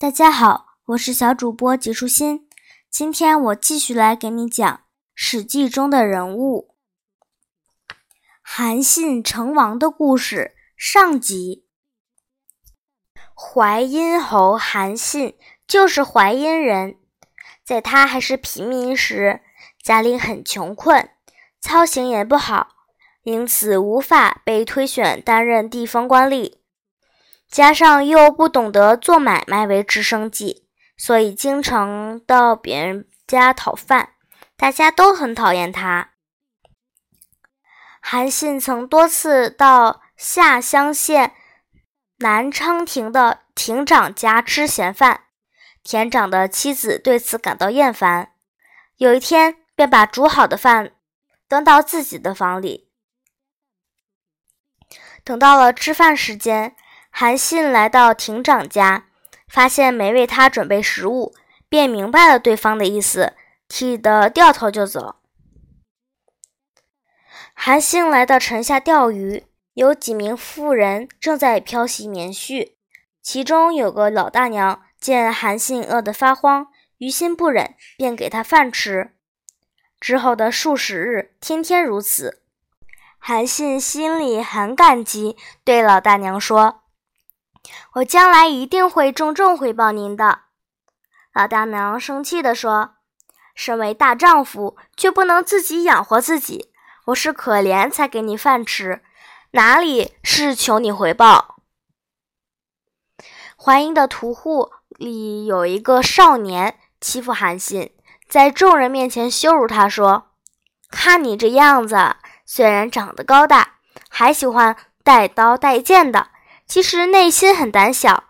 大家好，我是小主播吉舒心。今天我继续来给你讲《史记》中的人物韩信成王的故事上集。淮阴侯韩信就是淮阴人，在他还是平民时，家里很穷困，操行也不好，因此无法被推选担任地方官吏。加上又不懂得做买卖维持生计，所以经常到别人家讨饭，大家都很讨厌他。韩信曾多次到下乡县南昌亭的亭长家吃闲饭，田长的妻子对此感到厌烦，有一天便把煮好的饭端到自己的房里。等到了吃饭时间。韩信来到亭长家，发现没为他准备食物，便明白了对方的意思，气得掉头就走。韩信来到城下钓鱼，有几名妇人正在漂洗棉絮，其中有个老大娘见韩信饿得发慌，于心不忍，便给他饭吃。之后的数十日，天天如此。韩信心里很感激，对老大娘说。我将来一定会重重回报您的。”老大娘生气地说，“身为大丈夫，却不能自己养活自己。我是可怜才给你饭吃，哪里是求你回报？”淮阴的屠户里有一个少年欺负韩信，在众人面前羞辱他，说：“看你这样子，虽然长得高大，还喜欢带刀带剑的。”其实内心很胆小，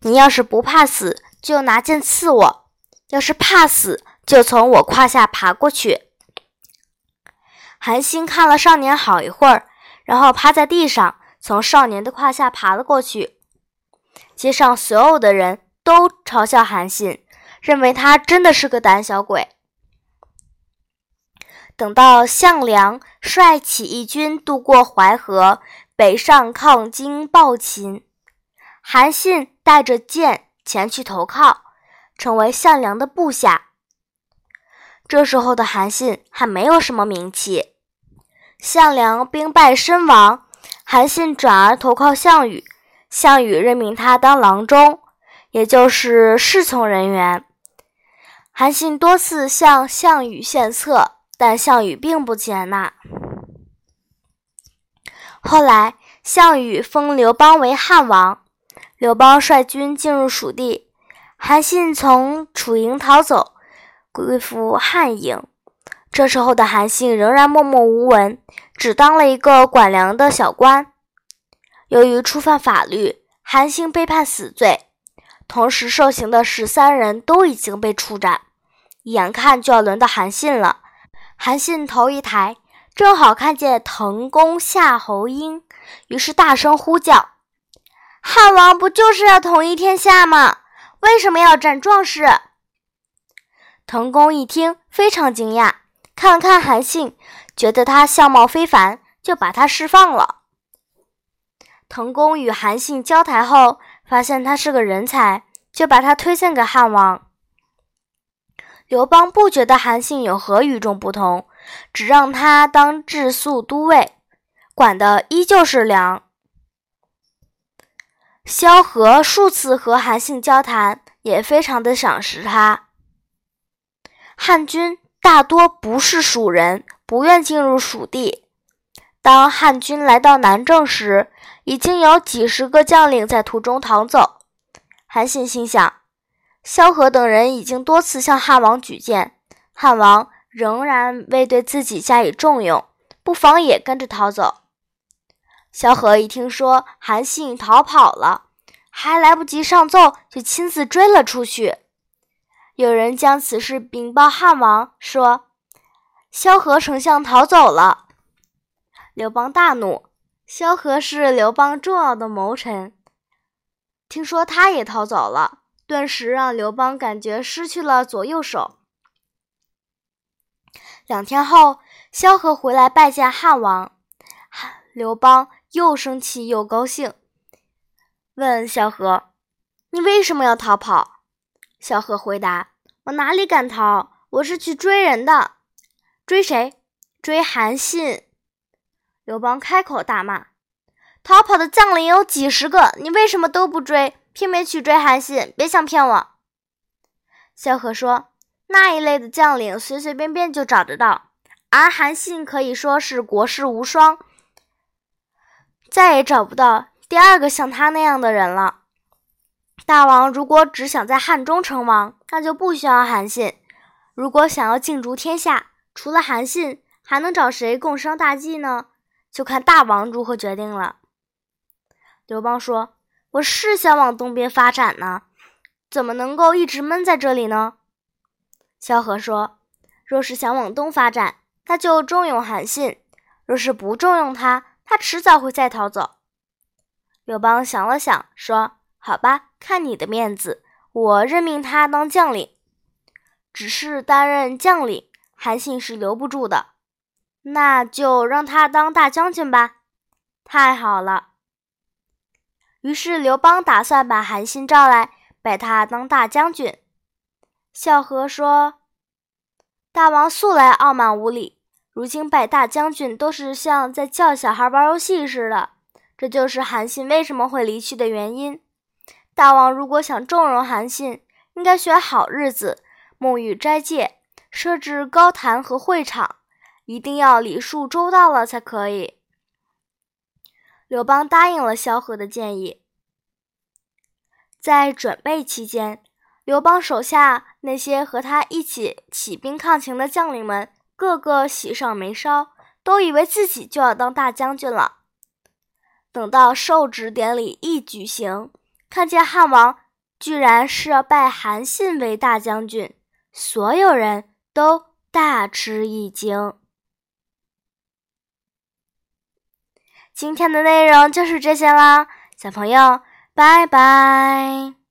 你要是不怕死，就拿剑刺我；要是怕死，就从我胯下爬过去。韩信看了少年好一会儿，然后趴在地上，从少年的胯下爬了过去。街上所有的人都嘲笑韩信，认为他真的是个胆小鬼。等到项梁率起义军渡过淮河。北上抗金暴秦，韩信带着剑前去投靠，成为项梁的部下。这时候的韩信还没有什么名气，项梁兵败身亡，韩信转而投靠项羽，项羽任命他当郎中，也就是侍从人员。韩信多次向项羽献策，但项羽并不接纳。后来，项羽封刘邦为汉王，刘邦率军进入蜀地，韩信从楚营逃走，归附汉营。这时候的韩信仍然默默无闻，只当了一个管粮的小官。由于触犯法律，韩信被判死罪，同时受刑的十三人都已经被处斩，眼看就要轮到韩信了。韩信头一抬。正好看见滕公夏侯婴，于是大声呼叫：“汉王不就是要统一天下吗？为什么要斩壮士？”滕公一听，非常惊讶，看了看韩信，觉得他相貌非凡，就把他释放了。滕公与韩信交谈后，发现他是个人才，就把他推荐给汉王。刘邦不觉得韩信有何与众不同。只让他当治粟都尉，管的依旧是粮。萧何数次和韩信交谈，也非常的赏识他。汉军大多不是蜀人，不愿进入蜀地。当汉军来到南郑时，已经有几十个将领在途中逃走。韩信心想，萧何等人已经多次向汉王举荐，汉王。仍然未对自己加以重用，不妨也跟着逃走。萧何一听说韩信逃跑了，还来不及上奏，就亲自追了出去。有人将此事禀报汉王，说萧何丞相逃走了。刘邦大怒，萧何是刘邦重要的谋臣，听说他也逃走了，顿时让刘邦感觉失去了左右手。两天后，萧何回来拜见汉王，汉刘邦又生气又高兴，问萧何：“你为什么要逃跑？”萧何回答：“我哪里敢逃？我是去追人的。追谁？追韩信。”刘邦开口大骂：“逃跑的将领有几十个，你为什么都不追，偏偏去追韩信？别想骗我！”萧何说：“那一类的将领，随随便便就找得到，而韩信可以说是国士无双，再也找不到第二个像他那样的人了。大王如果只想在汉中称王，那就不需要韩信；如果想要竞逐天下，除了韩信，还能找谁共商大计呢？就看大王如何决定了。”刘邦说：“我是想往东边发展呢。”怎么能够一直闷在这里呢？萧何说：“若是想往东发展，那就重用韩信；若是不重用他，他迟早会再逃走。”刘邦想了想，说：“好吧，看你的面子，我任命他当将领。只是担任将领，韩信是留不住的，那就让他当大将军吧。”太好了。于是刘邦打算把韩信召来。拜他当大将军。萧何说：“大王素来傲慢无礼，如今拜大将军都是像在叫小孩玩游戏似的。这就是韩信为什么会离去的原因。大王如果想重容韩信，应该选好日子，沐浴斋戒，设置高坛和会场，一定要礼数周到了才可以。”刘邦答应了萧何的建议。在准备期间，刘邦手下那些和他一起起兵抗秦的将领们，个个喜上眉梢，都以为自己就要当大将军了。等到授职典礼一举行，看见汉王居然是要拜韩信为大将军，所有人都大吃一惊。今天的内容就是这些啦，小朋友。拜拜。